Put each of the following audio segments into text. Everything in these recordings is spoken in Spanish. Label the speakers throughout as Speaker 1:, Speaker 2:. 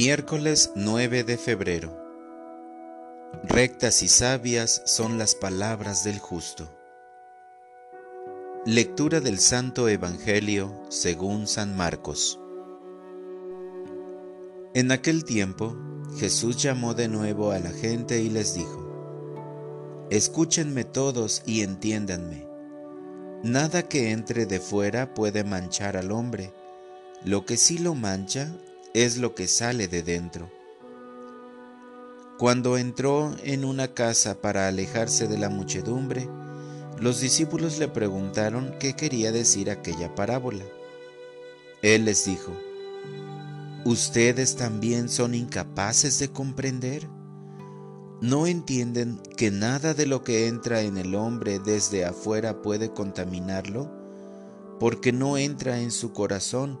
Speaker 1: Miércoles 9 de febrero. Rectas y sabias son las palabras del justo. Lectura del Santo Evangelio según San Marcos. En aquel tiempo, Jesús llamó de nuevo a la gente y les dijo, Escúchenme todos y entiéndanme. Nada que entre de fuera puede manchar al hombre, lo que sí lo mancha es lo que sale de dentro. Cuando entró en una casa para alejarse de la muchedumbre, los discípulos le preguntaron qué quería decir aquella parábola. Él les dijo, ¿Ustedes también son incapaces de comprender? ¿No entienden que nada de lo que entra en el hombre desde afuera puede contaminarlo? Porque no entra en su corazón,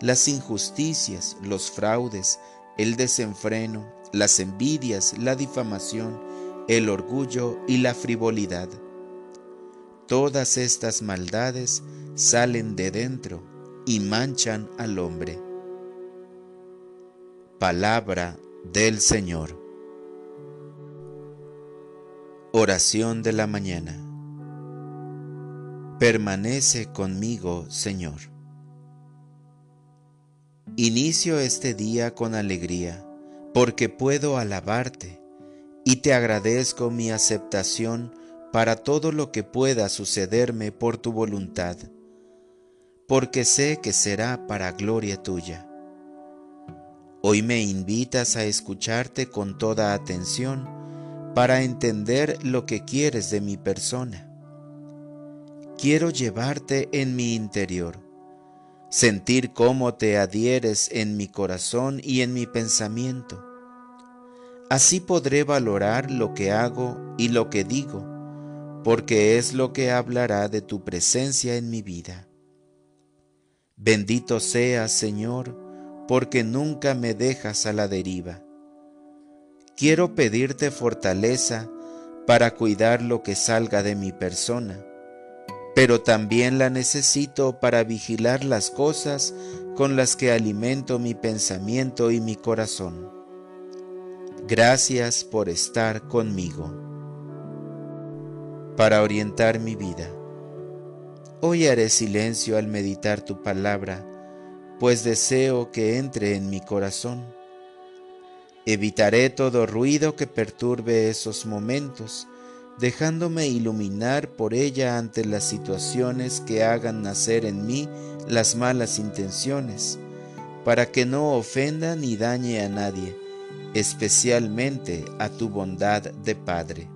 Speaker 1: las injusticias, los fraudes, el desenfreno, las envidias, la difamación, el orgullo y la frivolidad. Todas estas maldades salen de dentro y manchan al hombre. Palabra del Señor. Oración de la mañana. Permanece conmigo, Señor. Inicio este día con alegría, porque puedo alabarte, y te agradezco mi aceptación para todo lo que pueda sucederme por tu voluntad, porque sé que será para gloria tuya. Hoy me invitas a escucharte con toda atención para entender lo que quieres de mi persona. Quiero llevarte en mi interior sentir cómo te adhieres en mi corazón y en mi pensamiento. Así podré valorar lo que hago y lo que digo, porque es lo que hablará de tu presencia en mi vida. Bendito seas, Señor, porque nunca me dejas a la deriva. Quiero pedirte fortaleza para cuidar lo que salga de mi persona pero también la necesito para vigilar las cosas con las que alimento mi pensamiento y mi corazón. Gracias por estar conmigo. Para orientar mi vida. Hoy haré silencio al meditar tu palabra, pues deseo que entre en mi corazón. Evitaré todo ruido que perturbe esos momentos dejándome iluminar por ella ante las situaciones que hagan nacer en mí las malas intenciones, para que no ofenda ni dañe a nadie, especialmente a tu bondad de Padre.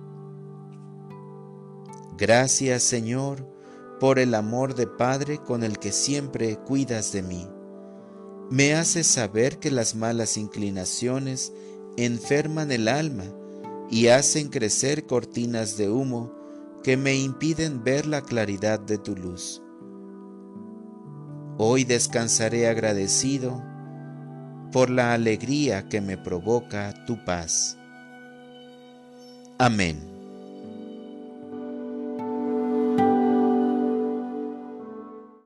Speaker 1: Gracias Señor por el amor de Padre con el que siempre cuidas de mí. Me haces saber que las malas inclinaciones enferman el alma, y hacen crecer cortinas de humo que me impiden ver la claridad de tu luz. Hoy descansaré agradecido por la alegría que me provoca tu paz. Amén.